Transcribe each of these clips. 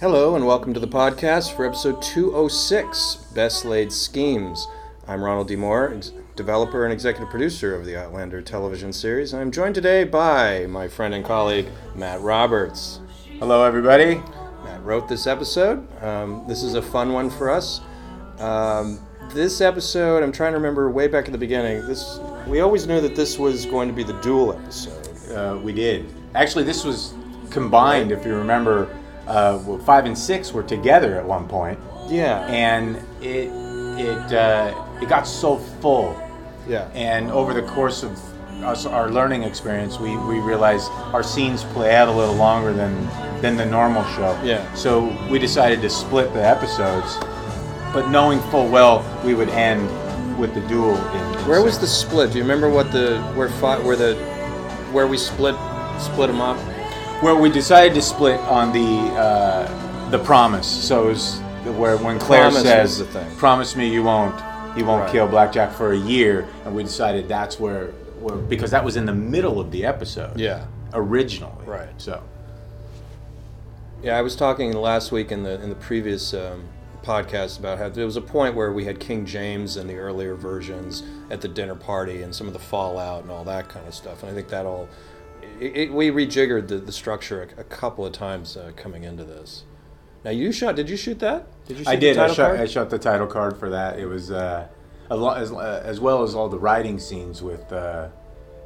Hello, and welcome to the podcast for episode 206 Best Laid Schemes. I'm Ronald D. Moore, ex- developer and executive producer of the Outlander television series. I'm joined today by my friend and colleague, Matt Roberts. Hello, everybody. Matt wrote this episode. Um, this is a fun one for us. Um, this episode, I'm trying to remember way back at the beginning. This we always knew that this was going to be the duel episode. Uh, we did. Actually, this was combined, if you remember. Uh, well, five and six were together at one point, Yeah, and it it uh, it got so full. yeah, And over the course of us, our learning experience, we, we realized our scenes play out a little longer than than the normal show. Yeah. So we decided to split the episodes, but knowing full well we would end with the duel. In, in Where was the split? Do you remember what the where fi- where the where we split split them up? Well, we decided to split on the uh, the promise. So it was where when Claire Promise says, was the thing. "Promise me you won't you won't Right. kill Black Jack for a year," and we decided that's where, where because that was in the middle of the episode. Yeah. Originally. Right. So. Yeah, I was talking last week in the in the previous um, podcast about how there was a point where we had King James and the earlier versions at the dinner party and some of the fallout and all that kind of stuff. And I think that all it, it, we rejiggered the, the structure a, a couple of times uh, coming into this. Now you shot? Did you shoot that? Did you? Shoot I did. I shot, card? I shot the title card for that. It was uh, lo- as, uh, as well as all the writing scenes with uh,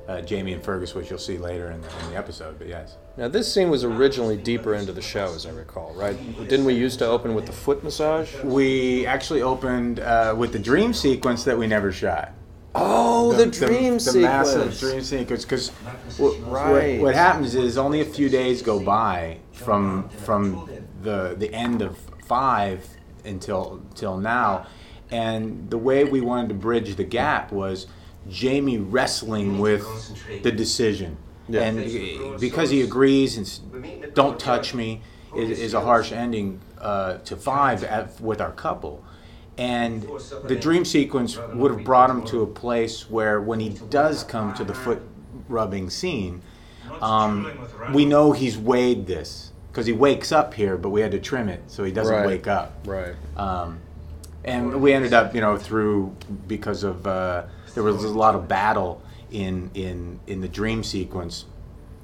uh, Jamie and Fergus, which you'll see later in the, in the episode. But yes. Now this scene was originally deeper into the show, as I recall, right? Didn't we used to open with the foot massage? We actually opened uh, with the dream sequence that we never shot. Oh, the, dream the sequence. massive dream sequence. Because what, Right. what, what happens is only a few days go by from from the the end of five until till now, and the way we wanted to bridge the gap was Jamie wrestling with the decision. Yeah. And because he agrees and don't touch me is, is a harsh ending uh, to five at, with our couple. And the dream sequence would have brought him to a place where when he does come to the foot rubbing scene, um, we know he's weighed this because he wakes up here, but we had to trim it so he doesn't Right. wake up. Right. Um, and we ended up, you know, through because of uh, there was a lot of battle in in in the dream sequence.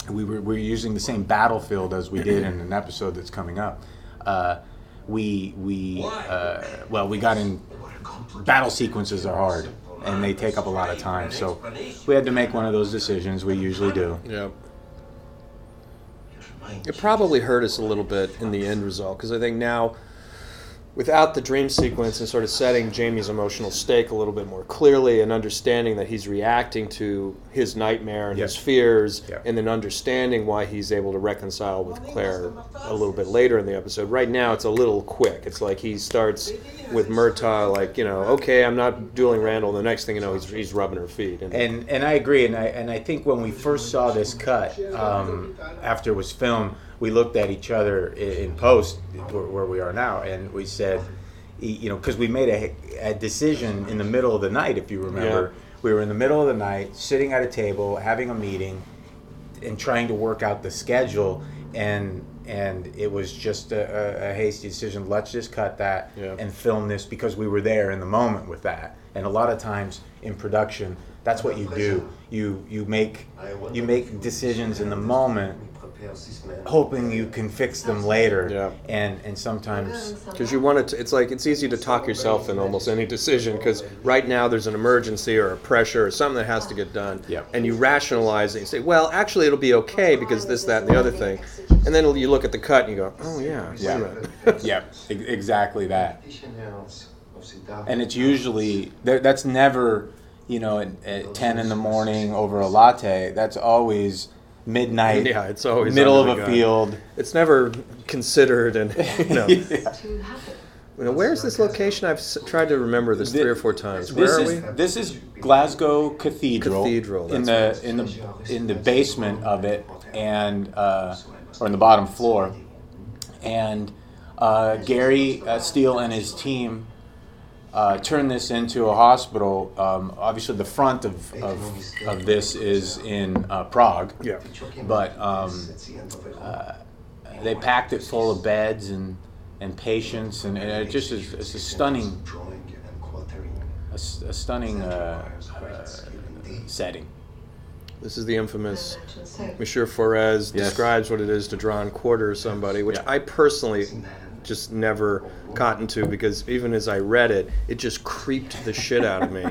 We were, we were using the same battlefield as we did in an episode that's coming up. Uh, we we uh, well we got in battle sequences are hard and they take up a lot of time. So we had to make one of those decisions. We usually do. Yeah. It probably hurt us a little bit in the end result because I think now, without the dream sequence and sort of setting Jamie's emotional stake a little bit more clearly and understanding that he's reacting to his nightmare and his fears, Yep. and then understanding why he's able to reconcile with Claire a little bit later in the episode. Right now, it's a little quick. It's like he starts with Murtagh, like, you know, okay, I'm not dueling Randall. The next thing you know, he's, he's rubbing her feet. And, And and I agree, and I and I think when we first saw this cut um, after it was filmed, we looked at each other in, in post where, where we are now, and we said, you know, because we made a, a decision in the middle of the night, if you remember, we were in the middle of the night, sitting at a table, having a meeting, and trying to work out the schedule, and and it was just a, a, a hasty decision. Let's just cut that Yeah. and film this because we were there in the moment with that. And a lot of times in production, that's what you do. You you make you make decisions in the moment, hoping you can fix them later. Yeah. And and sometimes Because you want to, it's like it's easy to talk yourself in almost any decision. Because right now there's an emergency or a pressure or something that has to get done, Yep. and you rationalize it. You say, "Well, actually, it'll be okay because this, that, and the other thing," and then you look at the cut and you go, "Oh yeah, Yeah. yeah, exactly that. And it's usually that's never you know at, at ten in the morning over a latte. That's always midnight. Yeah, it's always middle of a gun. field. It's never considered, and you know, Yeah. You know, where's this location? I've s- tried to remember this Thi- three or four times. Where This are is we? this is Glasgow Cathedral. Cathedral, in that's the in the in the basement of it, and uh, or in the bottom floor, and uh, Gary uh, Steele and his team uh, turned this into a hospital. Um, obviously, the front of, of, of this is in uh, Prague, Yeah. but um, uh, they packed it full of beds and and patients, and, and it just is it's a stunning, a, s- a stunning uh, uh, setting. This is the infamous Monsieur Forez Yes. describes what it is to draw and quarter somebody, which Yeah. I personally just never got into because even as I read it, it just creeped the shit out of me.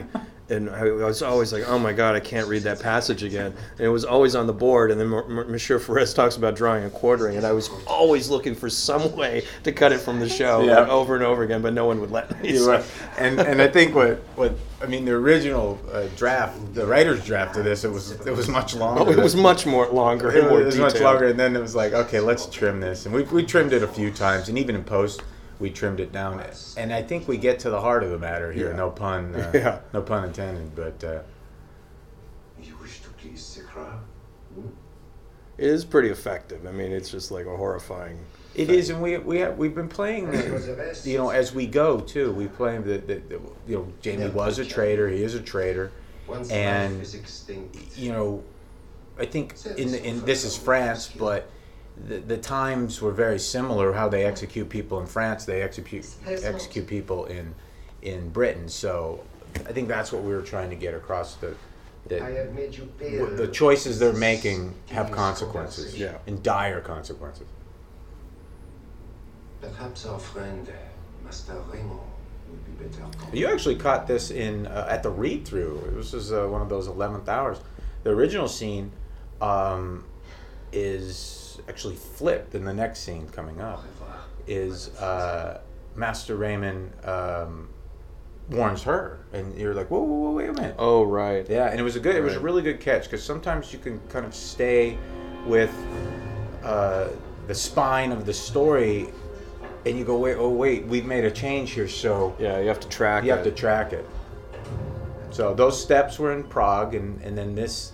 And I was always like, oh my God, I can't read that passage again. And it was always on the board. And then M- M- Monsieur Forez talks about drawing and quartering. And I was always looking for some way to cut it from the show Yeah. like, over and over again, but no one would let me. So- right. And and I think what what I mean the original uh, draft, the writer's draft of this, it was it was much longer. Oh, it was much more longer It more was much longer, and then it was like, okay, let's trim this, and we we trimmed it a few times, and even in post, we trimmed it down. And I think we get to the heart of the matter here. Yeah. No pun. Uh, Yeah. No pun intended. But uh, You wish to please Sikra? It is pretty effective. I mean, it's just like a horrifying. it is, and we we have, we've been playing, you know, as we go too. We play the, the, the you know Jamie was a traitor. He is a traitor. Once And- life is extinct. you know, I think in the, in this is France, but the, the times were very similar. How they execute people in France, they execute execute people in in Britain. So I think that's what we were trying to get across. The I that have made you w- the choices they're making have consequences, Yeah. and dire consequences. Perhaps our friend, Master Raymond, would be better. You actually caught this in uh, at the read through. This was uh, one of those eleventh hours. The original scene um, is actually flipped in the next scene coming up. Is uh, Master Raymond um, warns her, and you're like, whoa, whoa, whoa, wait a minute. Oh, right. Yeah, and it was a good. It was a really good catch because sometimes you can kind of stay with uh, the spine of the story, and you go, wait, oh wait, we've made a change here, so Yeah, you have to track you it. have to track it. So those steps were in Prague, and, and then this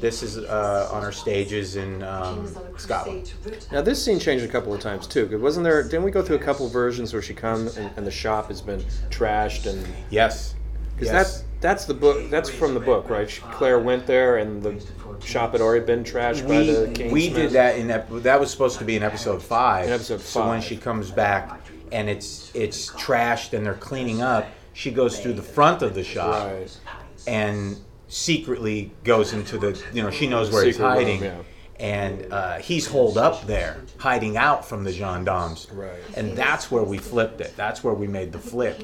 this is uh, on our stages in um, Scotland. Now this scene changed a couple of times too. 'cause Wasn't there? Didn't we go through a couple versions where she comes and, and the shop has been trashed and Yes, because yes. that's that's the book. That's from the book, right? Claire went there and the shop had already been trashed by the we, King. we did that in ep- that was supposed to be in episode five. In episode So when she comes back and it's it's trashed and they're cleaning up, she goes through the front of the shop Right. and secretly goes into the you know she knows where he's Secret room, hiding yeah. and uh, he's holed up there hiding out from the gendarmes Right. and that's where we flipped it that's where we made the flip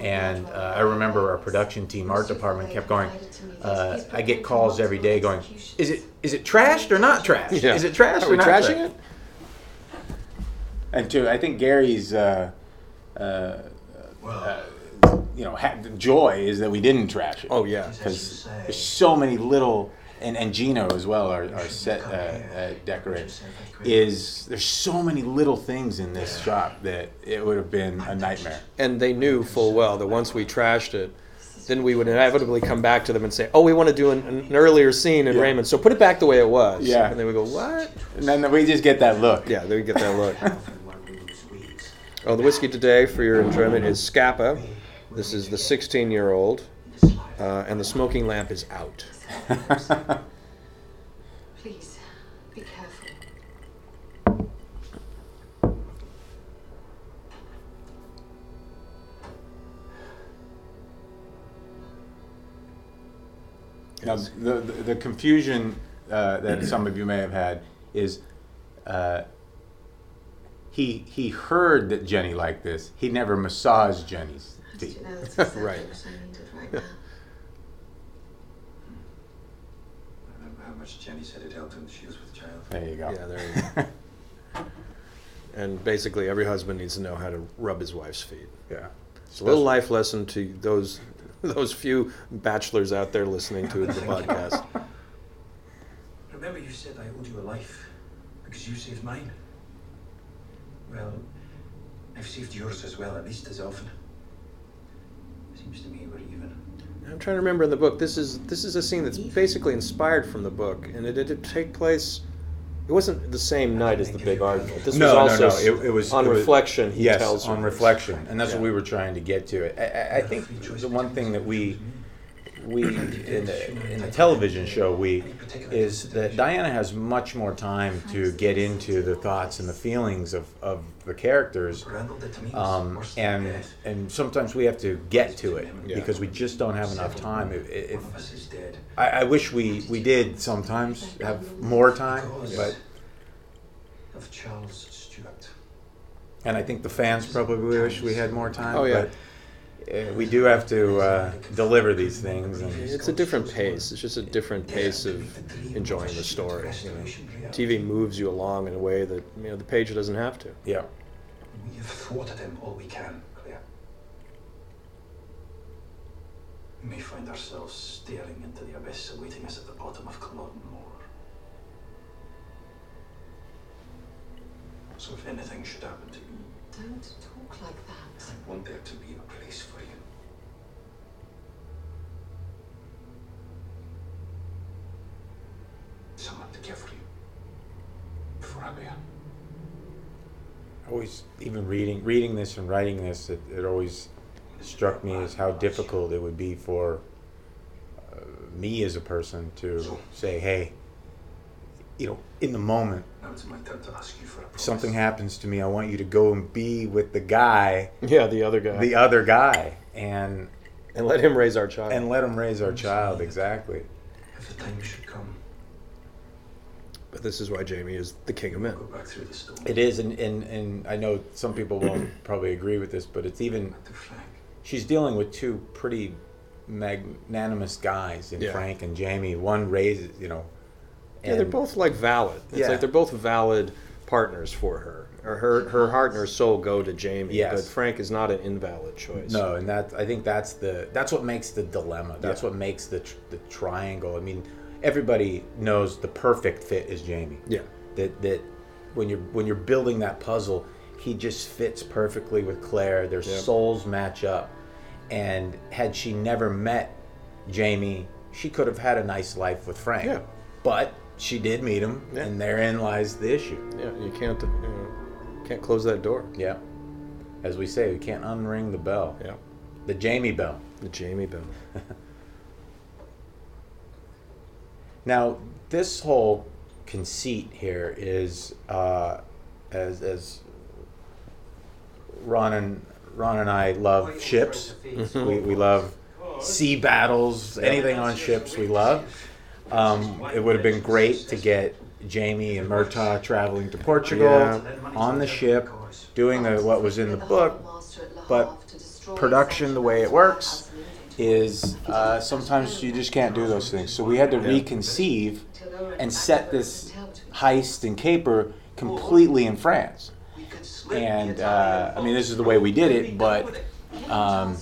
and uh, I remember our production team, art department, kept going. Uh, I get calls every day going, "Is it is it trashed or not trashed? Yeah. Is it trashed Are or we not trashing trashed?" it? And to I think Gary's, uh, uh, Well, you know, ha- joy is that we didn't trash it. Oh yeah. because there's so many little and, and Gino as well, our, our set uh, uh, decorator, is there's so many little things in this shop that it would have been a nightmare. And they knew full well that once we trashed it, then we would inevitably come back to them and say, "Oh, we want to do an, an earlier scene in Yeah. Raymond, so put it back the way it was." Yeah. And they would go, "What?" And then we just get that look. Yeah, they would get that look. one lose weeks. Oh, the whiskey today for your enjoyment is Scapa. This is the 16 year old, uh, and the smoking lamp is out. Please, be careful. Now, the, the, the confusion uh, that some of you may have had is uh, he, he heard that Jenny liked this. He never massaged Jenny's Did feet. you know that's exactly Right. what I needed right now? Remember how much Jenny said it helped when she was with the child? There you go. Yeah, there you go. And basically, every husband needs to know how to rub his wife's feet. yeah. It's a little life lesson to those those few bachelors out there listening to the podcast. Remember you said I owed you a life because you saved mine? Well, I've saved yours as well, at least as often. Seems to me we're even. I'm trying to remember in the book. This is this is a scene that's basically inspired from the book, and it did it take place. It wasn't the same night as the big argument. This no, was also no, no. It, it was on it was- reflection. He yes, tells on her. reflection, and that's Yeah. what we were trying to get to. I, I, I think the one thing that we we in the in the television show we is that Diana has much more time to get into the thoughts and the feelings of, of the characters, Randall did to me was um, and and sometimes we have to get to it Yeah. because we just don't have enough time. If, if One of us is dead. I, I wish we we did sometimes have more time, but Of Charles Stuart. and I think the fans probably wish we had more time. Oh, yeah. But uh, we do have to uh, deliver these things, and It's a different pace. It's just a different pace of enjoying the story. You know. TV moves you along in a way that you know the page doesn't have to. yeah. We have thwarted him all we can, Claire. We may find ourselves staring into the abyss awaiting us at the bottom of Culloden Moor. So if anything should happen to me, Don't talk like that. I want there to be a place for you. Someone to care for you. Before I bear. always even reading reading this and writing this it, it always struck me as how difficult it would be for uh, me as a person to say hey you know in the moment Now it's my turn to ask you for a promise. something happens to me i want you to go and be with the guy Yeah, the other guy. the other guy and and let him raise our child. and let him raise our child exactly If the time should come, but this is why Jamie is the king of men. go back through the stone. it is and, and, and i know some people won't probably agree with this but it's even she's dealing with two pretty magnanimous guys in Yeah. Frank and Jamie. One raises, you know. Yeah, they're both like valid. It's Yeah. like they're both valid partners for her. Or her her heart and her soul go to Jamie. Yes. But Frank is not an invalid choice. No, and that I think that's the that's what makes the dilemma. That's Yeah. what makes the tr- the triangle. I mean, everybody knows the perfect fit is Jamie. Yeah. That that when you're when you're building that puzzle, he just fits perfectly with Claire. Their Yeah. souls match up, and had she never met Jamie, she could have had a nice life with Frank. Yeah. But she did meet him, Yeah. and therein lies the issue. Yeah, you can't you know, can't close that door. Yeah. As we say, we can't unring the bell. Yeah. The Jamie bell. The Jamie bell. Now, this whole conceit here is, uh, as, as Ron and Ron and I love ships. we, we love sea battles. Anything on ships, we love. Um, it would have been great to get Jamie and Murtagh traveling to Portugal Yeah. on the ship, doing the, what was in the book. but production, the way it works, Is uh, sometimes you just can't do those things. So we had to reconceive and set this heist and caper completely in France. And uh, I mean, this is the way we did it, but um,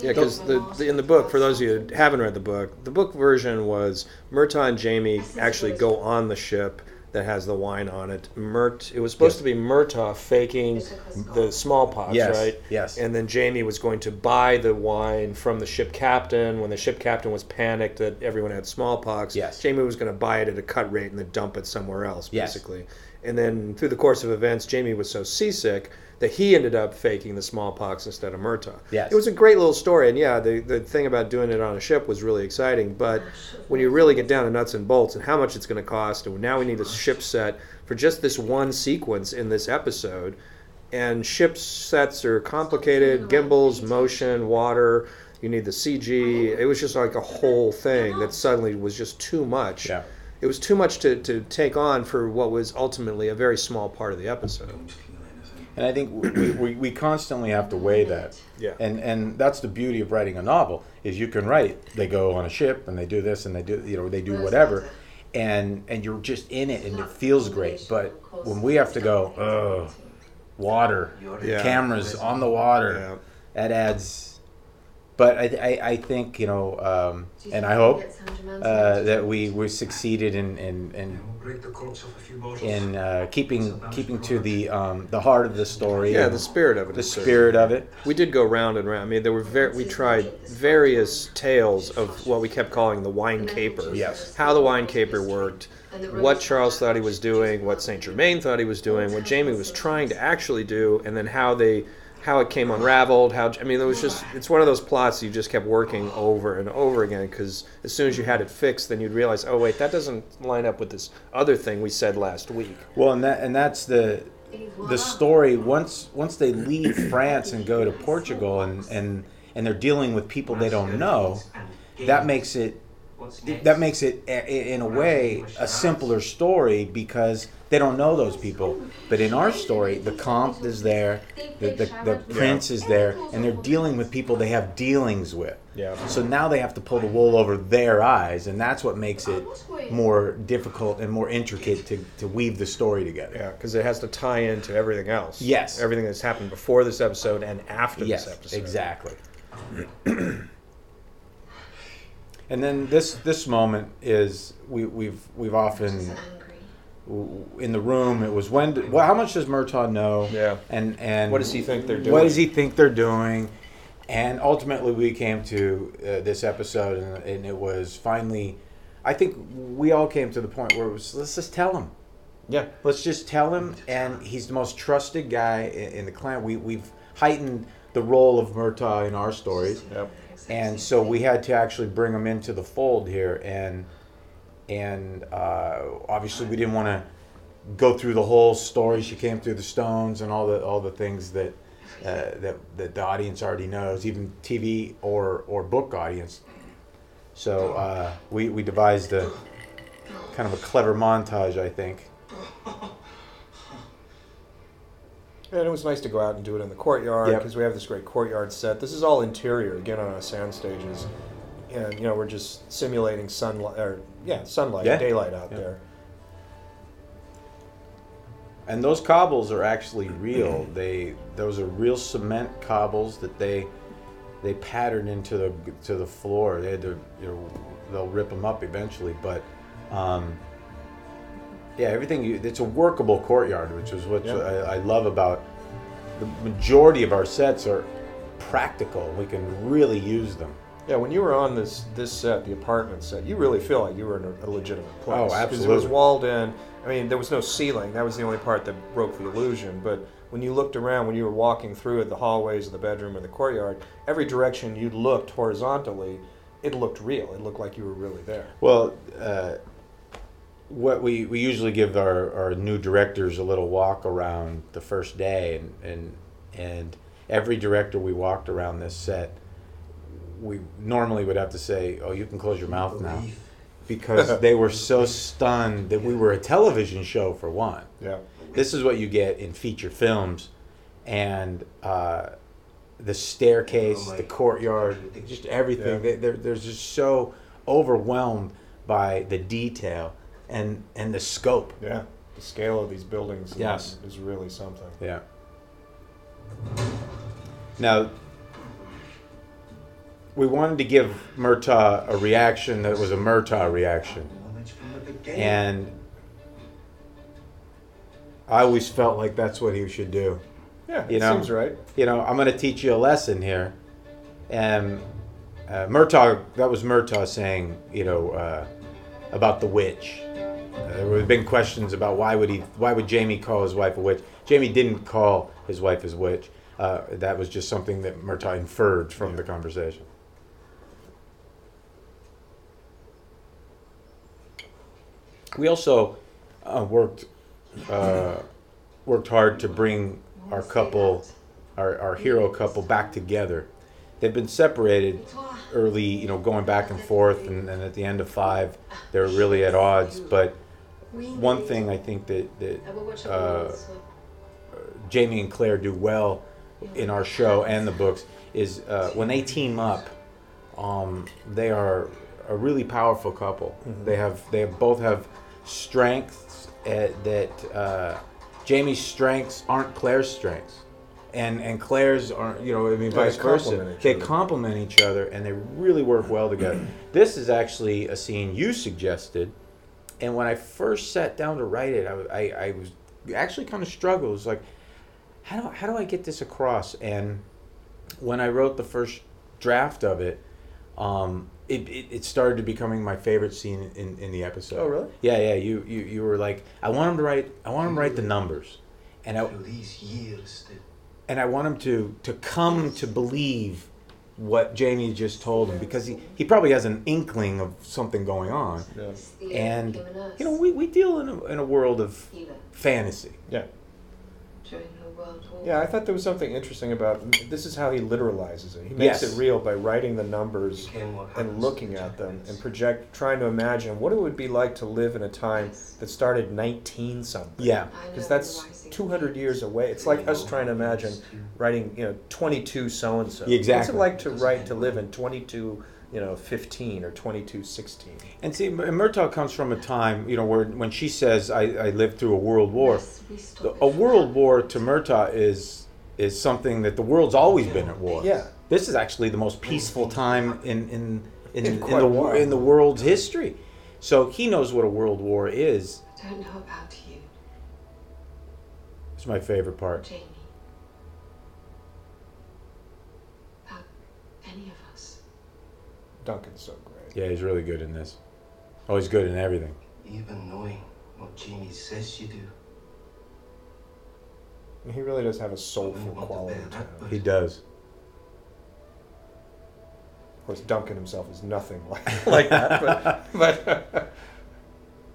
Yeah, because the, the, in the book, for those of you who haven't read the book, the book version was Murtagh and Jamie actually go on the ship that has the wine on it. Murt, it was supposed Yes. to be Murtagh faking the smallpox, Yes, right? yes. And then Jamie was going to buy the wine from the ship captain when the ship captain was panicked that everyone had smallpox. Yes. Jamie was going to buy it at a cut rate and then dump it somewhere else, Yes. basically. And then through the course of events, Jamie was so seasick that he ended up faking the smallpox instead of Murtagh. Yes. It was a great little story, and yeah, the, the thing about doing it on a ship was really exciting. But when you really get down to nuts and bolts and how much it's going to cost, and now we need a ship set for just this one sequence in this episode, and ship sets are complicated, gimbals, motion, water. You need the CG. It was just like a whole thing that suddenly was just too much. Yeah. It was too much to, to take on for what was ultimately a very small part of the episode. Don't feel anything. and I think we, we, we constantly have to weigh that. Yeah. And and that's the beauty of writing a novel is you can write. They go on a ship and they do this and they do you know they do whatever, and and you're just in it and it feels great. But when we have to go, oh, water, Yeah. cameras on the water, Yeah. that adds. But I, I, I think you know, um, and I hope uh, that we we succeeded in in, in We'll break the corks off a few bottles. in uh, keeping keeping to the um, the heart of the story. Yeah, the spirit of it. the spirit of it. We did go round and round. I mean, there were very. We tried various tales of what we kept calling the wine caper. Yes. How the wine caper worked, what Charles thought he was doing, what Saint Germain thought he was doing, what Jamie was trying to actually do, and then how they how it came unraveled. How I mean, it was just it's one of those plots you just kept working over and over again because as soon as you had it fixed, then you'd realize, oh wait, that doesn't line up with this other thing we said last week. Well, and that and that's the the story. Once once they leave France and go to Portugal, and and and they're dealing with people they don't know, that makes it that makes it in a way a simpler story because they don't know those people. But in our story, the comp is there, the, the, the prince is there, and they're dealing with people they have dealings with. Yeah. So now they have to pull the wool over their eyes, and that's what makes it more difficult and more intricate to, to weave the story together. Yeah, because it has to tie into everything else. Yes. everything that's happened before this episode and after Yes, this episode. exactly. and then this this moment is we, we've we've often angry. w- in the room. It was when. Well, how much does Murtagh know? Yeah. And and What does he think they're doing? What does he think they're doing? And ultimately, we came to uh, this episode, and, and it was finally. I think we all came to the point where it was let's just tell him. Yeah, Let's just tell him, and he's the most trusted guy in, in the clan. We we've heightened the role of Murtagh in our stories, Yep. and so we had to actually bring him into the fold here, and and uh, obviously we didn't want to go through the whole story. She came through the stones and all the all the things that uh, that that the audience already knows, even TV or or book audience. So uh, we we devised a kind of a clever montage, I think. And it was nice to go out and do it in the courtyard Yep. because we have this great courtyard set. This is all interior again on our sound stages, and you know we're just simulating sunlight or yeah sunlight, Yeah. daylight out Yeah. there. And those cobbles are actually real. They those are real cement cobbles that they they patterned into the to the floor. They had to you know they'll rip them up eventually, but um, yeah, everything. You, it's a workable courtyard, which is what Yeah. I, I love about the majority of our sets are practical. We can really use them. Yeah, when you were on this this set, the apartment set, you really feel like you were in a, a legitimate place. Oh, 'Cause it was walled in. I mean, there was no ceiling. That was the only part that broke the illusion. But when you looked around, when you were walking through the hallways of the bedroom or the courtyard, every direction you looked horizontally, it looked real. It looked like you were really there. Well, uh, what we, we usually give our, our new directors a little walk around the first day, and, and and every director we walked around this set, we normally would have to say, "Oh, you can close your mouth now," because they were so stunned that we were a television show for one. Yeah. This is what you get in feature films, and uh, the staircase, the courtyard, just everything. Yeah. They, they're, they're just so overwhelmed by the detail and and the scope. Yeah. The scale of these buildings is- Yes. is really something. Yeah. Now, we wanted to give Murtagh a reaction that was a Murtagh reaction, Knowledge from the beginning. and I always felt like that's what he should do. Yeah, You know, seems right. you know, I'm going to teach you a lesson here. And uh, Murtagh, that was Murtagh saying, you know, uh, about the witch. Uh, there have been questions about why would he, why would Jamie call his wife a witch? Jamie didn't call his wife his witch. Uh, that was just something that Murtagh inferred from the conversation. We also uh, worked uh, worked hard to bring our couple, our, our hero couple, back together. They've been separated early, you know, going back and forth, and, and at the end of five, they're really at odds. But one thing I think that, that uh, Jamie and Claire do well in our show and the books is uh, when they team up, um, they are a really powerful couple. They have they both have strengths uh, that uh, Jamie's strengths aren't Claire's strengths, and and Claire's aren't you know I mean Yeah, vice they versa. They other. complement each other and they really work well together. this is actually a scene you suggested, and when I first sat down to write it, I, was- I, I was actually kind of struggled. It was like, how do how do I get this across? And when I wrote the first draft of it, um, it, it, it started to becoming my favorite scene in, in the episode. Oh, really? Yeah, yeah. You, you you were like, I want him to write. I want him to write the numbers, and I, Through these years, and I want him to to come to believe what Jamie just told him because he, he probably has an inkling of something going on. Yeah. And you know, we, we deal in a, in a world of fantasy. Yeah. During the World War. Yeah, I thought there was something interesting about this is how he literalizes it. He makes Yes. it real by writing the numbers Ken, and looking at them and project trying to imagine what it would be like to live in a time that started 19 something. Yeah. Because that's 200 years away. It's like us trying to imagine writing, you know, 22 so and so. Exactly. What's Exactly. it like to write to live in 22, you know, 15 or 22 16? And see, M- Murtagh comes from a time, you know, where when she says, I, I lived through a world war, Yes, the, a world war to Murtagh is is something that the world's always been at war. Yeah. This is actually the most peaceful time in in in, In in, the war, in the world's history. So he knows what a world war is. I don't know about you, It's my favorite part. Jamie. About any of us. Duncan's so great. Yeah, he's really good in this. Oh, he's good in everything. Even knowing what Jamie says you do. And he really does have a soulful wouldn't want to quality to him. He does. Of course, Duncan himself is nothing like, like that, but, but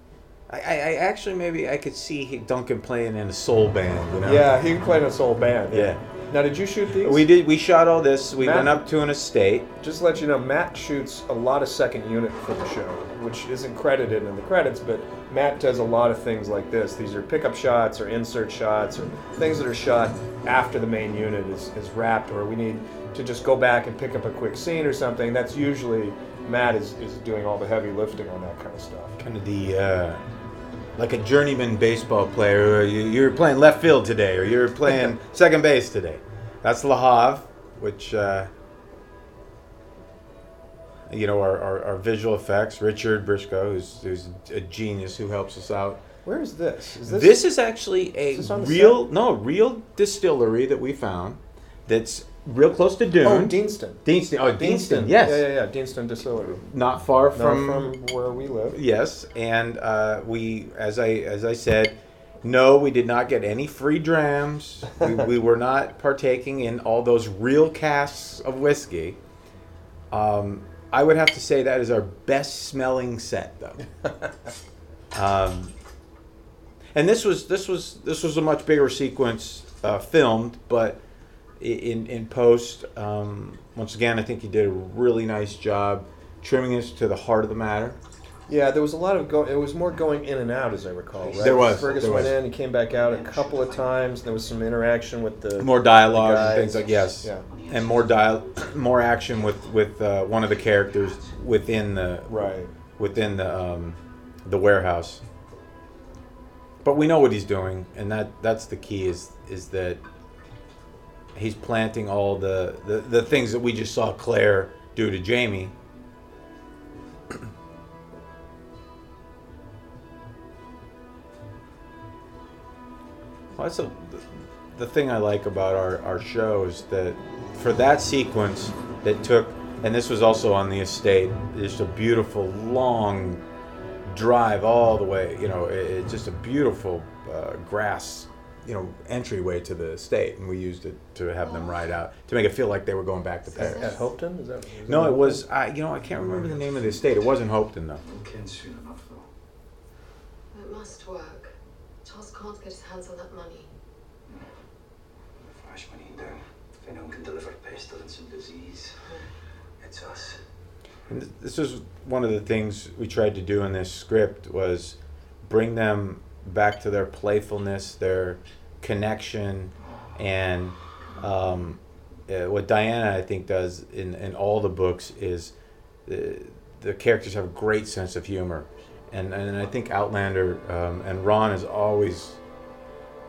I, I, I actually maybe I could see Duncan playing in a soul band. You know? yeah, he played in a soul band. Yeah. Now, did you shoot these? We did. We shot all this. We Matt- went up to an estate. Just to let you know, Matt shoots a lot of second unit for the show, which isn't credited in the credits, but Matt does a lot of things like this. These are pickup shots or insert shots or things that are shot after the main unit is, is wrapped or we need to just go back and pick up a quick scene or something. That's usually Matt is, is doing all the heavy lifting on that kind of stuff. kind of the uh, like a journeyman baseball player. Or you, you're playing left field today, or you're playing second base today. That's Lahav, which uh, you know our, our, our visual effects. Richard Briscoe, who's, who's a genius who helps us out. Where is this? Is This, is actually a is this real no real distillery that we found. That's real close to Doune. Oh, Deanston. Deanston. Oh, Deanston. Yes. Yeah, yeah, yeah. Deanston Distillery. Not far Not from from where we live. Yes, and uh, we, as I as I said, no, we did not get any free drams. we, we were not partaking in all those real casks of whiskey. Um, I would have to say that is our best smelling set, though. um, and this was this was this was a much bigger sequence uh, filmed, but i- in in post, um, once again, I think he did a really nice job trimming this to the heart of the matter. Yeah, there was a lot of go. It was more going in and out, as I recall. Right? There was, Fergus there went was. in, he came back out a couple of times. There was some interaction with the more dialogue the and things like yes, Yeah. and more dial, more action with with uh, one of the characters within the Right. within the um, the warehouse. But we know what he's doing, and that that's the key is is that he's planting all the the, the things that we just saw Claire do to Jamie. Well, that's a, the thing I like about our, our show is that for that sequence that took, and this was also on the estate, just a beautiful long drive all the way, you know, it, it's just a beautiful uh, grass, you know, entryway to the estate, and we used it to have them ride oh. out to make it feel like they were going back to At, Paris. at Hopetoun? Is that? is No, that it was, I, you know, I can't remember the name of the estate. It wasn't Hopetoun though. We'll ken soon enough, though. It must work. Charles can't get his hands on that money. Flash money down. If anyone can deliver pestilence and disease, hmm. it's us. And this was one of the things we tried to do in this script was bring them back to their playfulness, their connection, and um, uh, what Diana I think does in, in all the books is the, the characters have a great sense of humor, and and I think Outlander um, and Ron has always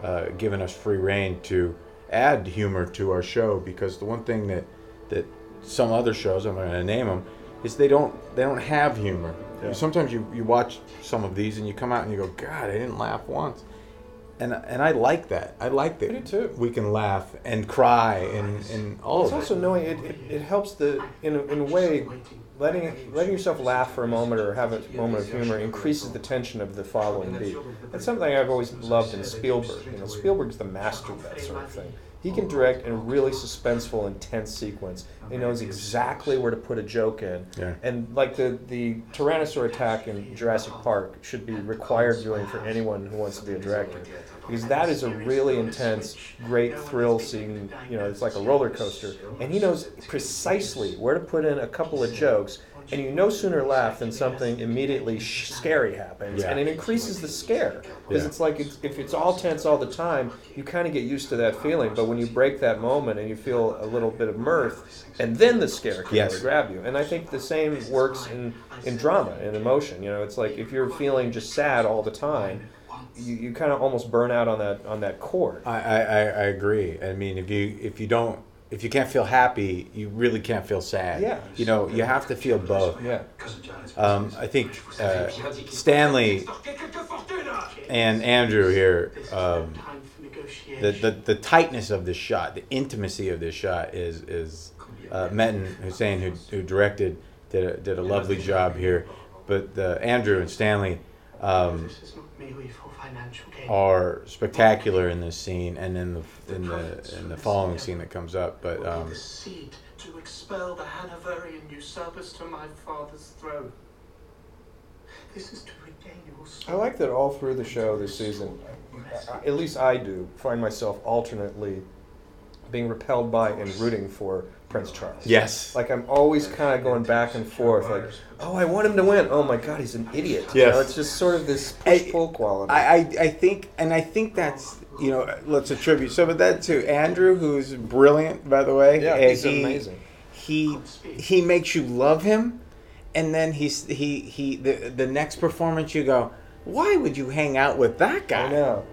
uh, given us free reign to add humor to our show because the one thing that that some other shows I'm going to name them is they don't they don't have humor. Yeah. Sometimes you, you watch some of these and you come out and you go, God, I didn't laugh once, and and I like that. I like that I do too. we can laugh and cry and and all It's of also it. knowing it, it, it helps the in a, in a way letting letting yourself laugh for a moment or have a moment of humor increases the tension of the following beat. That's something I've always loved in Spielberg. You know, Spielberg's the master of that sort of thing. He can direct in a really suspenseful, intense sequence. He knows exactly where to put a joke in. Yeah. And like the the Tyrannosaur attack in Jurassic Park should be required viewing for anyone who wants to be a director, because that is a really intense, great thrill scene. You know, it's like a roller coaster, and he knows precisely where to put in a couple of jokes. And you no sooner laugh than something immediately sh- scary happens, Yeah. and it increases the scare because Yeah. it's like it's, if it's all tense all the time, you kind of get used to that feeling. But when you break that moment and you feel a little bit of mirth, and then the scare can Yes. really grab you. And I think the same works in in drama and emotion. You know, it's like if you're feeling just sad all the time, you, you kind of almost burn out on that on that chord. I, I, I I agree. I mean, if you if you don't if you can't feel happy, you really can't feel sad. Yeah. You know, you have to feel both. Yeah. Um, I think uh, Stanley and Andrew here, um, the, the the tightness of this shot, the intimacy of this shot is is uh, Metin Hüseyin, who, who directed, did a, did a lovely job here. But the Andrew and Stanley um, This is not merely for financial gain. are spectacular in this scene and in the in the in the following scene that comes up. But will be um, the seed to expel the Hanoverian usurpers to my father's throne. This is to regain your I like that all through the show this season, I- I- at least I do, find myself alternately being repelled by and rooting for Prince Charles. yes, Like I'm always kind of going back and forth. Like, oh, I want him to win. Oh my God, he's an idiot. You know, it's just sort of this I- push pull quality. I, I I think and I think that's you know let's attribute some of that to Andrew, who's brilliant by the way. yeah, And he's he- amazing. He he makes you love him, and then he's he he the the next performance you go, why would you hang out with that guy? I know.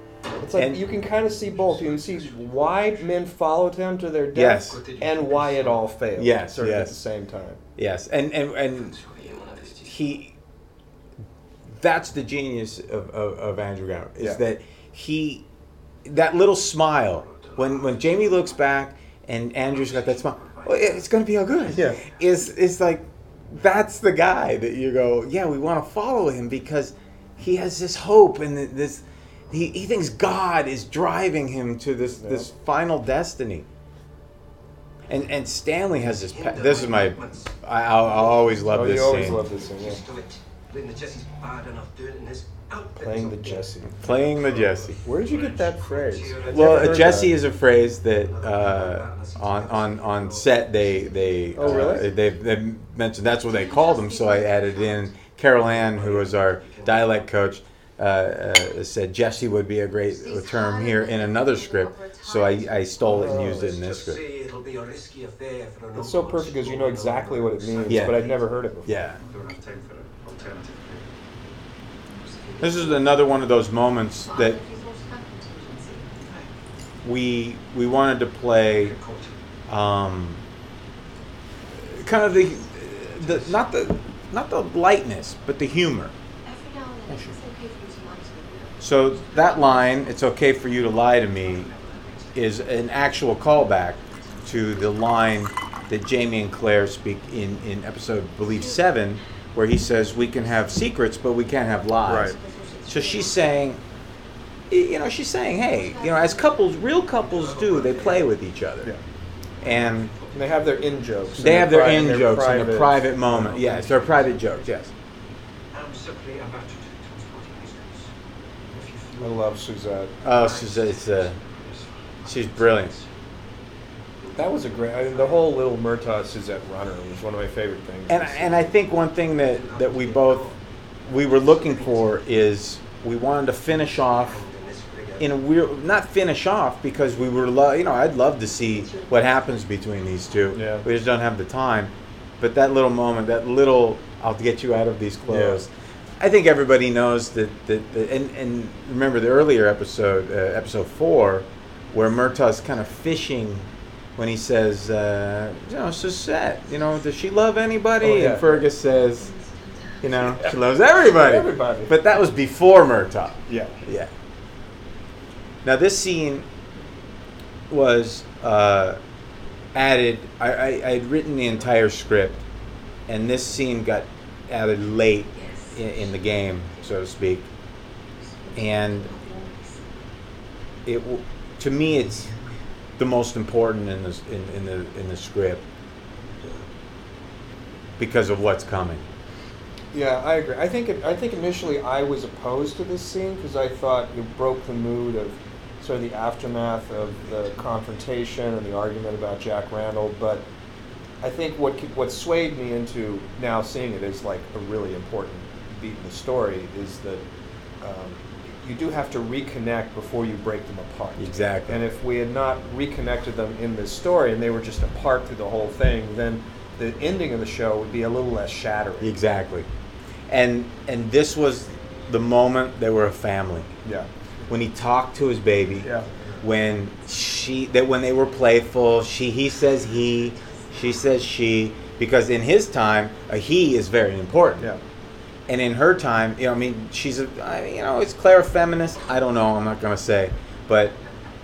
It's like And- you can kind of see both. You can see why men followed him to their Yes. death, and why it all failed. Yes, sort of at the same time. Yes, and and and he that's the genius of, of, of Andrew Gower is Yeah. that he that little smile when when Jamie looks back and Andrew's got that smile oh, it- it's gonna be all good Yeah. is is like that's the guy that you go yeah we want to follow him because he has this hope and this he, he thinks God is driving him to this this final destiny and and Stanley has this pa- this is my I, I'll, I'll always love oh, this you always scene love this scene. Yeah. Used to it. Playing the Jessie's bad enough, do it in his outfit. Playing the Jessie. playing the Jessie. Where did you get that phrase? I've Well, a Jessie that. is a phrase that uh, on on on set they they Oh, really? uh, they they mentioned that's what they called him. So I added in Carol Ann, who was our dialect coach, uh, uh, said Jessie would be a great term here in another script. So I, I stole it and used it in this script. say it'll be a risky affair for an It's so perfect because you know exactly what it means, Yeah. but I'd never heard it before. Yeah. Don't have time for an alternative. This is another one of those moments that we we wanted to play um, kind of the the not the not the lightness but the humor so that line it's okay for you to lie to me is an actual callback to the line that Jamie and Claire speak in in episode I believe 7 where he says we can have secrets but we can't have lies Right. so she's saying you know she's saying hey you know as couples real couples do they play with each other Yeah. and And they have their in jokes. They have their in jokes in a private moment. Yes, they're private jokes. Yes. I'm simply about to transport business. If you I love Suzette. Oh, she's it's uh, she's brilliant. That was a great. I mean, the whole little Murtagh Suzette runner was one of my favorite things. And and I think one thing that that we both we were looking for is we wanted to finish off in this figure, in a weird not finish off because we were lo- you know I'd love to see what happens between these two. Yeah. We just don't have the time. But that little moment, that little I'll get you out of these clothes. I think everybody knows that that, that and and remember the earlier episode uh, episode 4 where Murtagh's kind of fishing when he says uh, you know Suzette, you know, does she love anybody? Oh, yeah. And Fergus says, you know, she loves everybody. Everybody. But that was before Murtagh. yeah. Yeah. Now this scene was uh, added. I, I I had written the entire script, and this scene got added late in, in the game, so to speak, and it to me it's the most important in this in, in the in the script because of what's coming. Yeah, I agree. I think it, I think initially I was opposed to this scene because I thought it broke the mood of sort of the aftermath of the confrontation and the argument about Jack Randall. But I think what what swayed me into now seeing it is like a really important beat in the story is that um, you do have to reconnect before you break them apart. Exactly. And if we had not reconnected them in this story and they were just apart through the whole thing, then the ending of the show would be a little less shattering. Exactly, and and this was the moment they were a family. Yeah. when he talked to his baby. Yeah. When she that when they were playful, she he says he, she says she because in his time a he is very important. Yeah. And in her time, you know, I mean, she's a, I you know, is Claire a feminist? I don't know. I'm not gonna say, but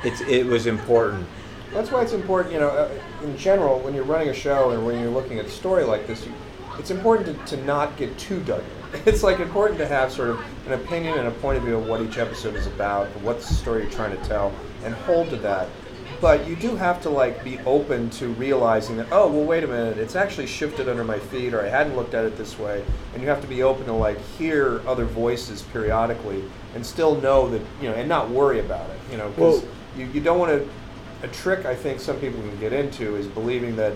it's it was important. That's why it's important, you know, uh, in general, when you're running a show and when you're looking at a story like this, you, it's important to, to not get too dug in. It's like important to have sort of an opinion and a point of view of what each episode is about, what's the story you're trying to tell, and hold to that. But you do have to like be open to realizing that, oh, well, wait a minute, it's actually shifted under my feet, or I hadn't looked at it this way. And you have to be open to like hear other voices periodically, and still know that, you know, and not worry about it, you know, because Well- you, you don't want to a trick I think some people can get into is believing that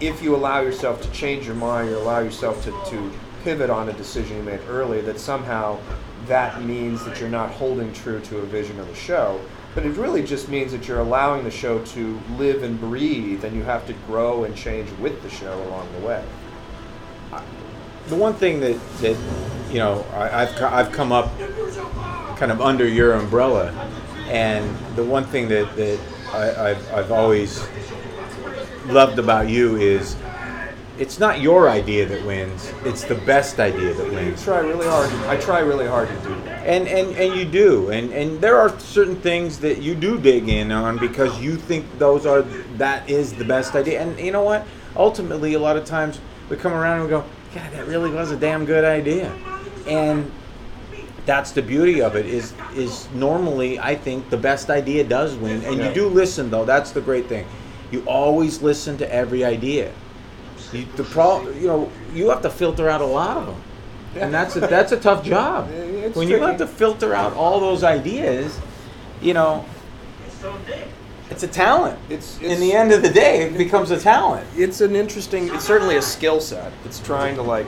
if you allow yourself to change your mind or allow yourself to, to pivot on a decision you made early, that somehow that means that you're not holding true to a vision of the show. But it really just means that you're allowing the show to live and breathe, and you have to grow and change with the show along the way. The one thing that that you know I, I've I've come up kind of under your umbrella, and the one thing that that I, I've I've always loved about you is it's not your idea that wins; it's the best idea that wins. I try really hard. I try really hard to do that. And, and and you do, and and there are certain things that you do dig in on because you think those are that is the best idea. And you know what? Ultimately, a lot of times we come around and we go, God, that really was a damn good idea, and that's the beauty of it. Is is normally I think the best idea does win, and you do listen though. That's the great thing. You always listen to every idea. You, the pro, you know, you have to filter out a lot of them, and that's a, that's a tough job. It's when you have to filter out all those ideas, you know, it's a talent. It's, In the end of the day, it becomes a talent. it's an interesting it's certainly a skill set it's trying to like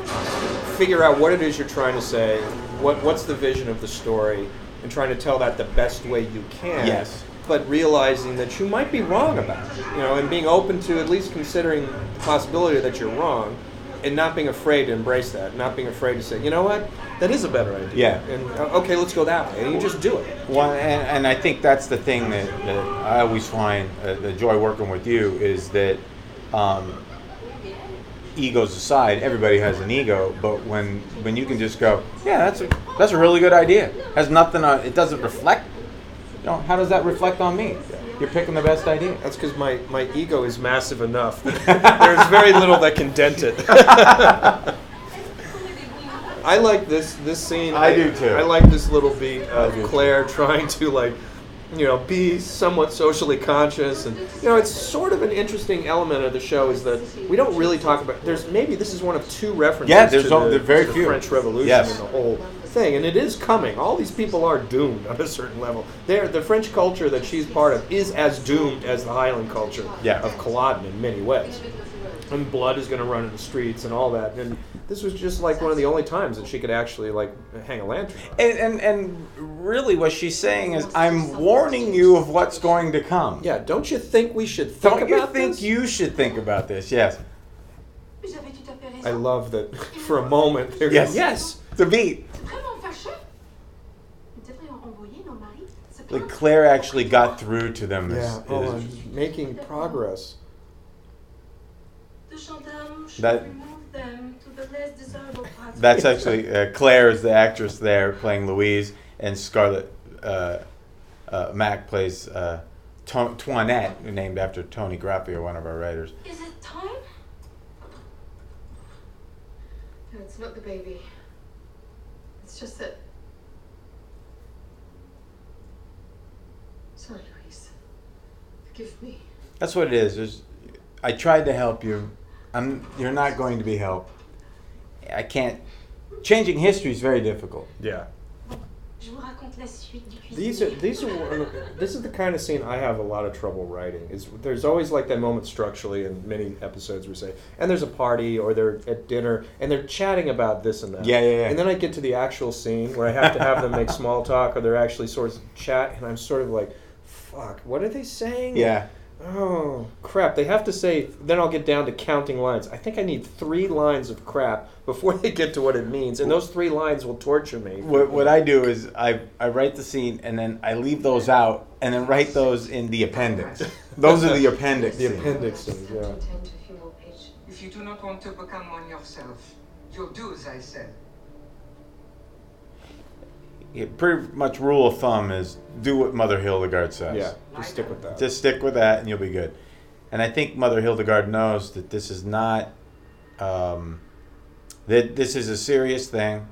figure out what it is you're trying to say what what's the vision of the story and trying to tell that the best way you can Yes. But realizing that you might be wrong about it you know and being open to at least considering the possibility that you're wrong and not being afraid to embrace that not being afraid to say you know what that is a better idea Yeah. and uh, okay let's go that way and you just do it Well, and, and I think that's the thing that, that I always find uh, the joy working with you is that um, egos aside, everybody has an ego, but when when you can just go, yeah, that's a that's a really good idea. Has nothing on it. Doesn't reflect. You know, how does that reflect on me? You're picking the best idea. That's because my, my ego is massive enough. There's very little that can dent it. I like this this scene. I do too. I like this little beat of do too. Claire trying to like, you know, be somewhat socially conscious, and you know, it's sort of an interesting element of the show is that we don't really talk about. There's maybe this is one of two references. Yeah, there's to o- the, there are very to the few. French Revolution Yes. in the whole thing, and it is coming. All these people are doomed on a certain level. They're, the French culture that she's part of is as doomed as the Highland culture Yeah. of Culloden in many ways. And blood is going to run in the streets and all that. And this was just like one of the only times that she could actually like hang a lantern. on. And, and and really, what she's saying is, I'm warning you of what's going to come. Yeah, don't you think we should think Don't you about think this? you should think about this? Yes. J'avais tout à fait raison. I love that for a moment. They're Yes. yes. The beat. C'est vraiment fâcheux. Nous devrions envoyer nos maris se Like. Claire actually got through to them. Yeah. Is, Oh, is- and making progress. The gendarmes should That- remove them to the less desirable parts. that's actually uh, Claire is the actress there playing Louise, and Scarlett uh, uh, Mack plays uh, to- Toinette, named after Toni Graphia, one of our writers. Is it time? No, it's not the baby. It's just that. Sorry, Louise. Forgive me. That's what it is. There's, I tried to help you. I'm. You're not going to be helped. I can't. Changing history is very difficult. Yeah. Je vous raconte la suite du cuisinier. These are these are this is the kind of scene I have a lot of trouble writing. Is there's always like that moment structurally in many episodes where we say, and there's a party or they're at dinner and they're chatting about this and that. Yeah, yeah, yeah. And then I get to the actual scene where I have to have them make small talk or they're actually sort of chat, and I'm sort of like, fuck, what are they saying? Yeah. Oh crap! They have to say. Then I'll get down to counting lines. I think I need three lines of crap before they get to what it means, and those three lines will torture me. What, what I do is I, I write the scene and then I leave those out and then write those in the appendix. Those are the appendix. The scenes. appendix scenes, yeah. have to attend to a few more patients. If you do not want to become one yourself, you'll do as I said. Yeah, pretty much rule of thumb is do what Mother Hildegard says. Yeah, just stick with that. Just stick with that and you'll be good. And I think Mother Hildegard knows that this is not, um, that this is a serious thing.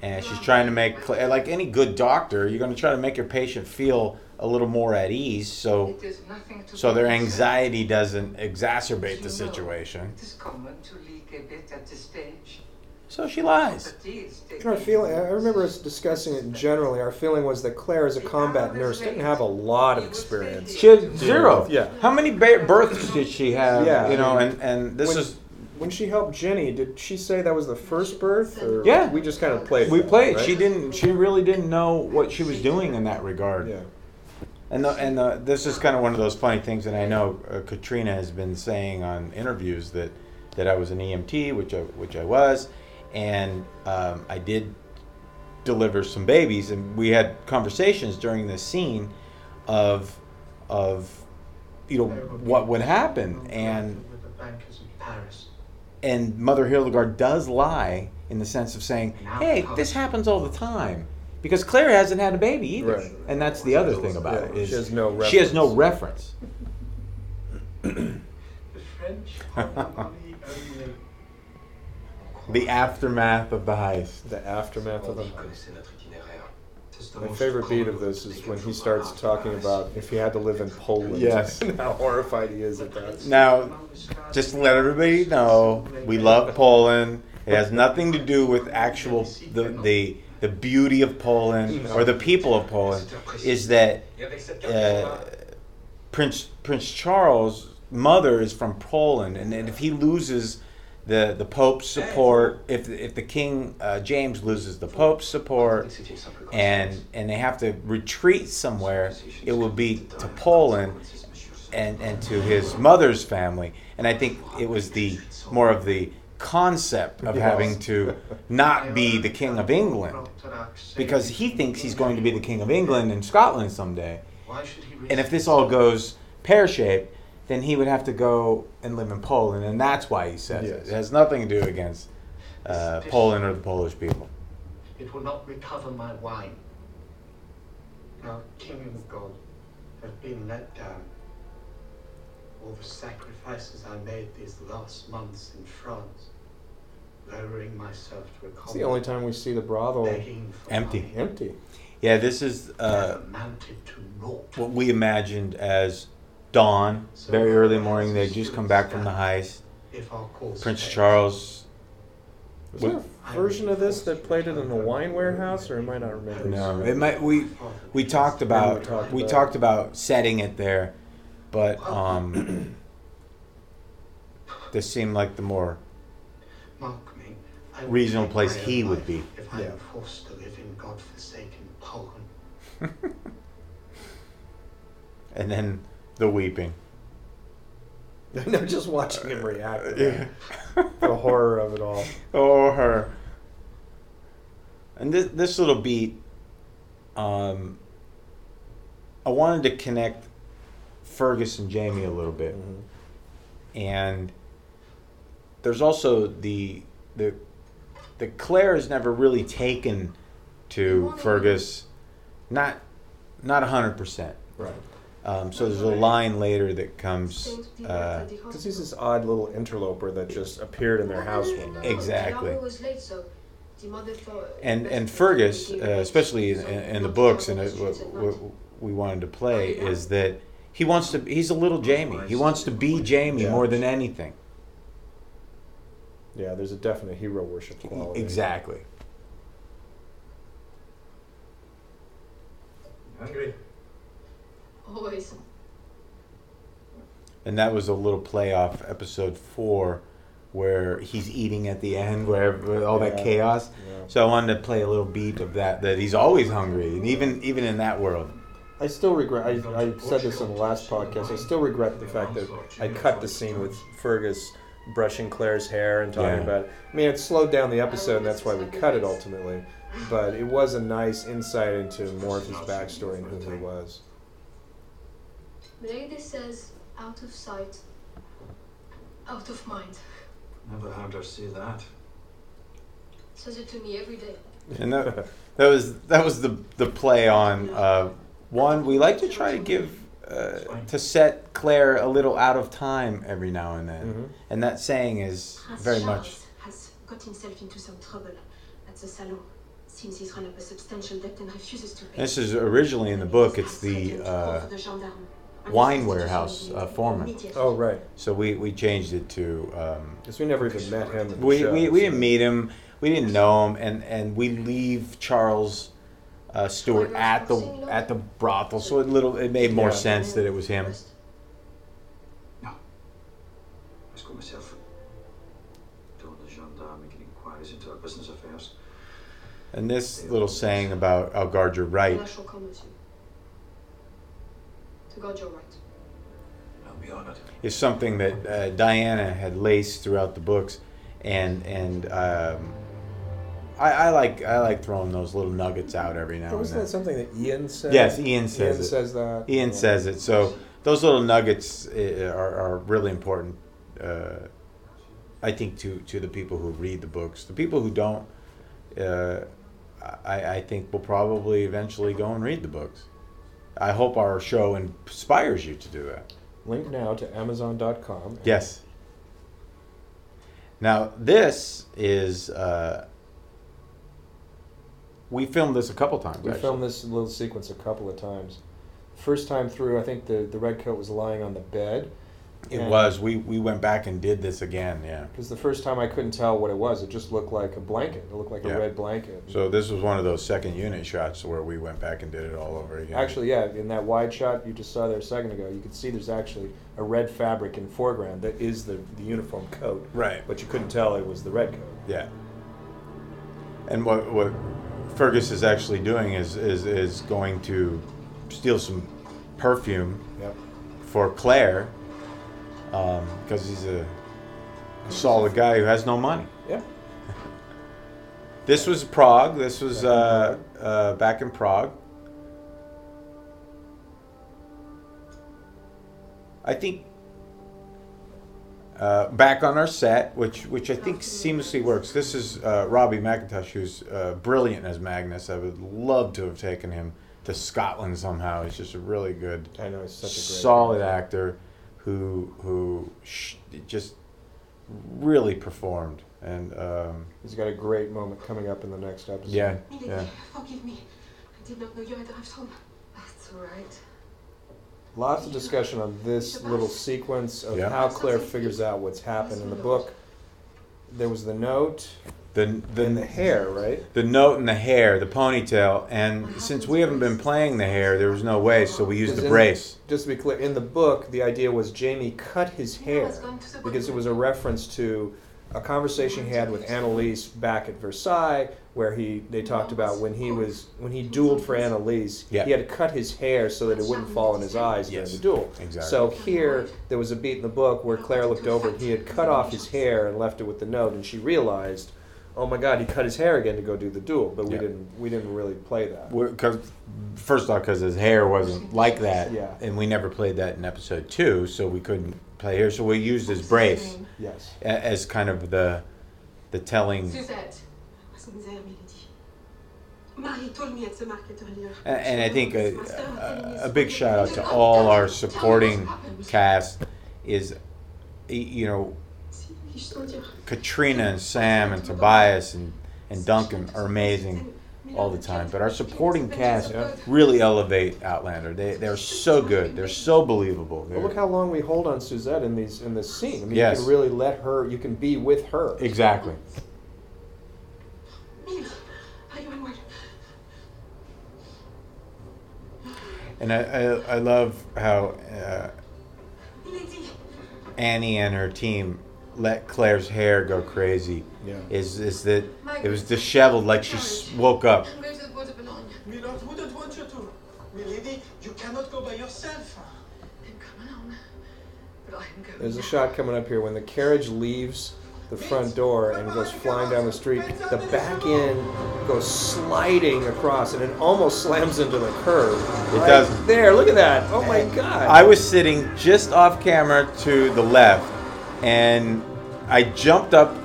And she's trying to make, like any good doctor, you're going to try to make your patient feel a little more at ease so, It is nothing to so their anxiety doesn't exacerbate the situation. It is common to leak a bit at this stage. So she lies. But he is Our feeling, I remember us discussing it generally. Our feeling was that Claire, as a combat nurse, didn't have a lot of experience. She had zero. Yeah. How many ba- births did she have? Yeah. You know, and, and this When- is When she helped Jenny, did she say that was the first birth? Or Yeah. We just kind of played. we played. right? She didn't. She really didn't know what she was doing in that regard. Yeah. And the, and the, this is kind of one of those funny things that I know uh, Caitriona has been saying on interviews that that I was an EMT, which I which I was, and um, I did deliver some babies, and we had conversations during this scene of of you know what would happen, and with the bankers in Paris. and Mother Hildegard does lie in the sense of saying, "Hey, this happens all the time," because Claire hasn't had a baby either, Right. and that's the other thing about Yeah, it. Is she has no She has no reference. reference. The French have the money only. The aftermath of the heist. The aftermath of the. Andy connaissait notre itinéraire. Tis the My favorite beat of this is when he starts talking about if he had to live in Poland. Yes. and how horrified he is at that. Now, just to let everybody know, we love Poland. It has nothing to do with actual the the, the beauty of Poland or the people of Poland. Is that Et avec cette uh, Prince Prince Charles' mother is from Poland, and, and if he loses the the Pope's support, if if the King uh, James loses the Pope's support, C'est une simple and and they have to retreat somewhere, it will be to Poland and and to his mother's family. And I think it was the more of the concept of Yes. having to not be the king of England because he thinks he's going to be the king of England and Scotland someday. Why should he risk And if this all goes pear shaped, then he would have to go and live in Poland, and that's why he says it. Yes. It has nothing to do against uh, Poland or the Polish people. It will not recover my wine. Our kingdom and God has been let down. All the sacrifices I made these last months in France, lowering myself to a It's the only time we see the brothel Empty. money, empty. Yeah, this is uh, amounted to naught. what we imagined as dawn, very early morning. They just come back from the heist. If our cause Prince fails. Charles. Was there a version of this that played it in the wine warehouse, or am I not remembering? No, it might. We we talked about We talked we about- talked about setting it there, but um, this seemed like the more Mark me, reasonable place he would be. If I Yeah. am forced to live in God-forsaken Poland. and then the weeping. no, just watching him react. to Yeah. The horror of it all. Oh, her. And this this little beat, um, I wanted to connect Fergus and Jamie a little bit, Mhm. and there's also the the the Claire is never really taken to Fergus, not not hundred percent. Right. Um, so there's a line later that comes. Uh, Because he's this odd little interloper that just appeared in their house one night. Exactly. was late, so the mother thought- and and Fergus, uh, especially in, in the books, and it, what, what we wanted to play is that he wants to. He's a little Jamie. He wants to be Jamie more than anything. Yeah, there's a definite hero worship quality. Exactly. Hungry? Always. And that was a little playoff episode four, where he's eating at the end, where where all that Yeah. chaos. Yeah. So I wanted to play a little beat of that. That he's always hungry, and even even in that world. I still regret. I, I said this in the last podcast. I still regret the fact that I cut the scene with Fergus brushing Claire's hair and talking Yeah. about. It. I mean, it slowed down the episode, and oh, that's why we cut it ultimately. But it was a nice insight into more of his backstory and who he was. Brady says out of sight, out of mind. Never heard her say that. Says it to me every day. And that, that was that was the the play on uh, one. We like to try to give uh, to set Claire a little out of time every now and then, Mhm. and that saying is Prince very Charles much. has got himself into some trouble at the salon. Seems he's run up a substantial debt and refuses to pay. This is originally in the book. It's the uh, the gendarme. Wine warehouse uh, foreman. Oh right, So we, we changed it to. Um, because we never even met him. In the we, show, we, we so- didn't meet him. We didn't know him, and, and we leave Charles uh, Stuart at the at the brothel. So it little it made more Yeah. sense that it was him. No. Let's go myself. Don't the gendarme making inquiries into our business affairs. And this little saying about "I'll guard your right" I shall come with you. To God you're right. I'll be on it. is something that uh, Diana had laced throughout the books, and and um, I, I like I like throwing those little nuggets out every now and Wasn't that then. something that Ian said? Yes, Ian says Ian it. says that. Ian Yeah. says it. So those little nuggets uh, are, are really important. Uh, I think to to the people who read the books, the people who don't, uh, I, I think will probably eventually go and read the books. I hope our show inspires you to do that. Link now to Amazon.com. Yes. Now this is uh, we filmed this a couple times. We actually. filmed this little sequence a couple of times. First time through, I think the, the red coat was lying on the bed. It was. We we went back and did this again. Yeah. Because the first time I couldn't tell what it was. It just looked like a blanket. It looked like Yeah. a red blanket. So this was one of those second unit shots where we went back and did it all over again. Actually, yeah, in that wide shot you just saw there a second ago, you could see there's actually a red fabric in foreground that is the, the uniform coat. Right. But you couldn't tell it was the red coat. Yeah. And what what Fergus is actually doing is is is going to steal some perfume Yep. for Claire because he's a, a solid guy who has no money. Yeah. This was Prague. This was uh, uh, back in Prague. I think uh, back on our set, which which I think seamlessly works. This is uh, Robbie McIntosh, who's uh, brilliant as Magnus. I would love to have taken him to Scotland somehow. He's just a really good, I know, he's such a great solid actor who who sh- just really performed. And um, He's got a great moment coming up in the next episode. yeah, Milady, yeah. forgive me. I did not know you had arrived home. That's alright. Lots of discussion on this little sequence of Yeah. how Claire figures out what's happened in the book. There was the note The the and the hair, right? the note and the hair, the ponytail, and since we haven't been playing the hair, there was no way, so we used the Because in- brace. Just to be clear, in the book, the idea was Jamie cut his hair because it was a reference to a conversation he had with Annalise back at Versailles, where he they talked about when he was when he dueled for Annalise, Yeah. he had to cut his hair so that it wouldn't fall in his eyes during Yes, the duel. exactly. So here there was a beat in the book where Claire looked over and he had cut off his hair and left it with the note, and she realized, oh my God, he cut his hair again to go do the duel. But we Yeah. didn't we didn't really play that. Because first off, because his hair wasn't like that, Yeah. and we never played that in episode two, so we couldn't play here. So we used his brace Yes. as kind of the the telling. Suzette. I wasn't there, Milady. Marie told me at the market earlier. And I think a, a, a big shout out to all our supporting cast is, you know, Caitriona and Sam and Tobias and, and Duncan are amazing all the time. But our supporting cast really elevate Outlander. They, they're so good. They're so believable. But look They're- how long we hold on Suzette in these in this scene. I mean, Yes. you can really let her. You can be with her. exactly. Mille, are you unwell? And I, I, I love how uh, Annie and her team let Claire's hair go crazy. Yeah. Is is that it was disheveled like she woke up. I'm going to the port of Boulogne. Milord wouldn't want you to. Milady, you cannot go by yourself. Then come along. But I am going. There's a shot coming up here when the carriage leaves the front door and goes flying down the street. The back end goes sliding across, and it almost slams into the curb. It Right does. There, look at that. Oh my God. I was sitting just off camera to the left, and I jumped up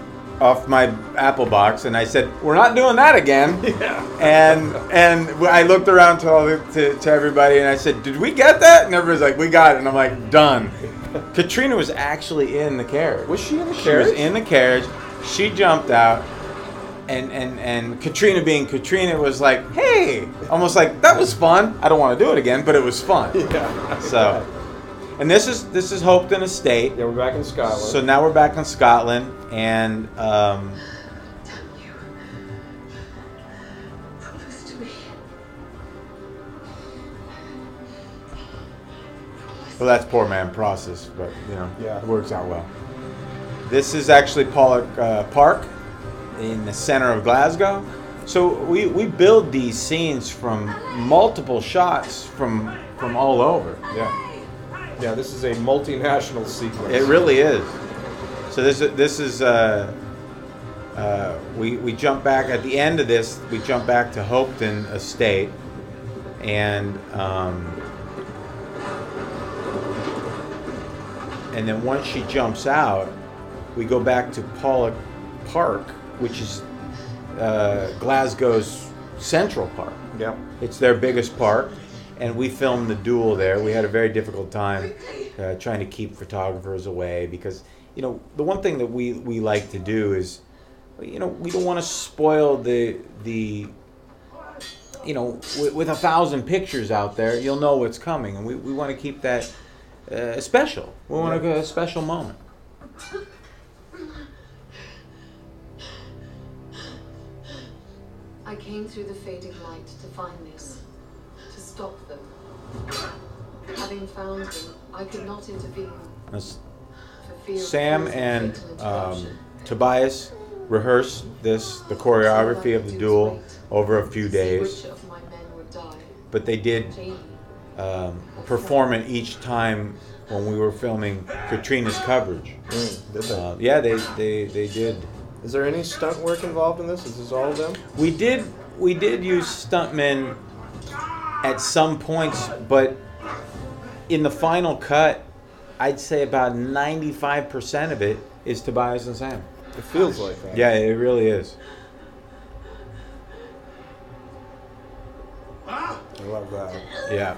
off my Apple box and I said, "We're not doing that again." Yeah. And and I looked around to, all the, to to everybody and I said, "Did we get that?" And everybody's like, "We got it." And I'm like, "Done." Caitriona was actually in the carriage. Was she in the She carriage? She was in the carriage. She jumped out. And, and, and Caitriona being Caitriona was like, hey, almost like that was fun. I don't want to do it again, but it was fun. Yeah. So, and this is this is Hopetoun Estate. Yeah, we're back in Scotland. So now we're back in Scotland, and um, Damn you. Promise to me. well, that's poor man process, but you know, Yeah. it works out well. This is actually Pollok uh, Park in the center of Glasgow. So we, we build these scenes from multiple shots from from all over. yeah. Yeah, this is a multinational sequence. It really is. So this is this is uh, uh, we we jump back at the end of this. We jump back to Hopetoun Estate, and um, and then once she jumps out, we go back to Pollok Park, which is uh, Glasgow's Central Park. Yep. It's their biggest park, and we filmed the duel there. We had a very difficult time uh, trying to keep photographers away because, you know, the one thing that we, we like to do is, you know, we don't want to spoil the the. You know, with, with a thousand pictures out there, you'll know what's coming, and we, we want to keep that uh, special. We want to a special moment. I came through the fading light to find this, stop them. Having found them, I could not intervene That's for fear of Sam causing and fatal um, interruption. Tobias rehearsed this, the choreography of the duel, over a few See days. Which of my men would die? But they did Jamie. um, perform it each time when we were filming Caitriona's coverage. Mm, did they? Uh, yeah, they, they, they did. Is there any stunt work involved in this? Is this all of them? We did we did use stuntmen at some points, but in the final cut, I'd say about ninety five percent of it is Tobias and Sam. It feels like that. Yeah, it really is. I love that. Yeah.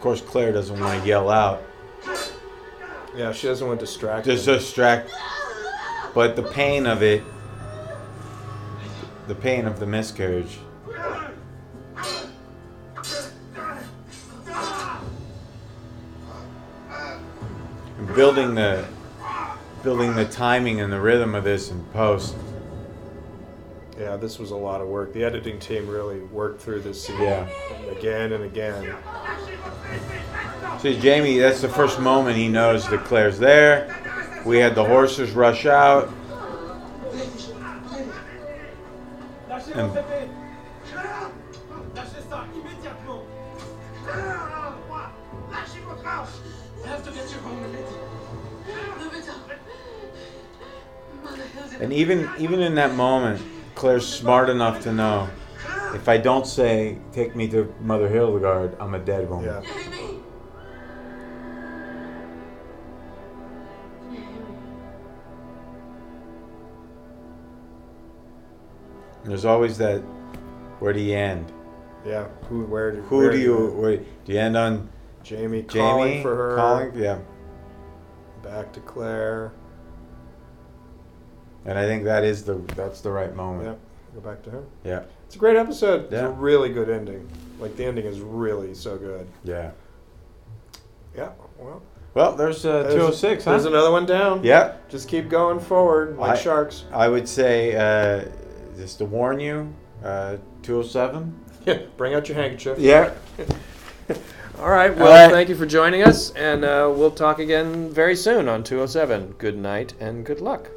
Of course, Claire doesn't want to yell out. Yeah, she doesn't want to distract. Just them. distract. But the pain of it, the pain of the miscarriage. And building the building the timing and the rhythm of this in post. Yeah, this was a lot of work. The editing team really worked through this scene Yeah. again and again. See, Jamie, that's the first moment he knows that Claire's there. We had the horses rush out. And And even even in that moment, Claire's smart enough to know if I don't say take me to Mother Hildegard, I'm a dead woman. Yeah. And there's always that where do you end? Yeah. Who? Where? Do, Who where do you where, do you end on Jamie Jamie calling for her. Calling, yeah. Back to Claire. And I think that is the that's the right moment. Yep. Go back to her. Yeah. It's a great episode. It's Yeah. a really good ending. Like the ending is really so good. Yeah. Yeah. Well. Well, there's uh, there's- 206, huh? There's another one down. Yeah. Just keep going forward like I- sharks. I would say uh, just to warn you, uh, 207. Yeah. Bring out your handkerchief. Yeah. All right. Well, All right. thank you for joining us, and uh, we'll talk again very soon on 207. Good night and good luck.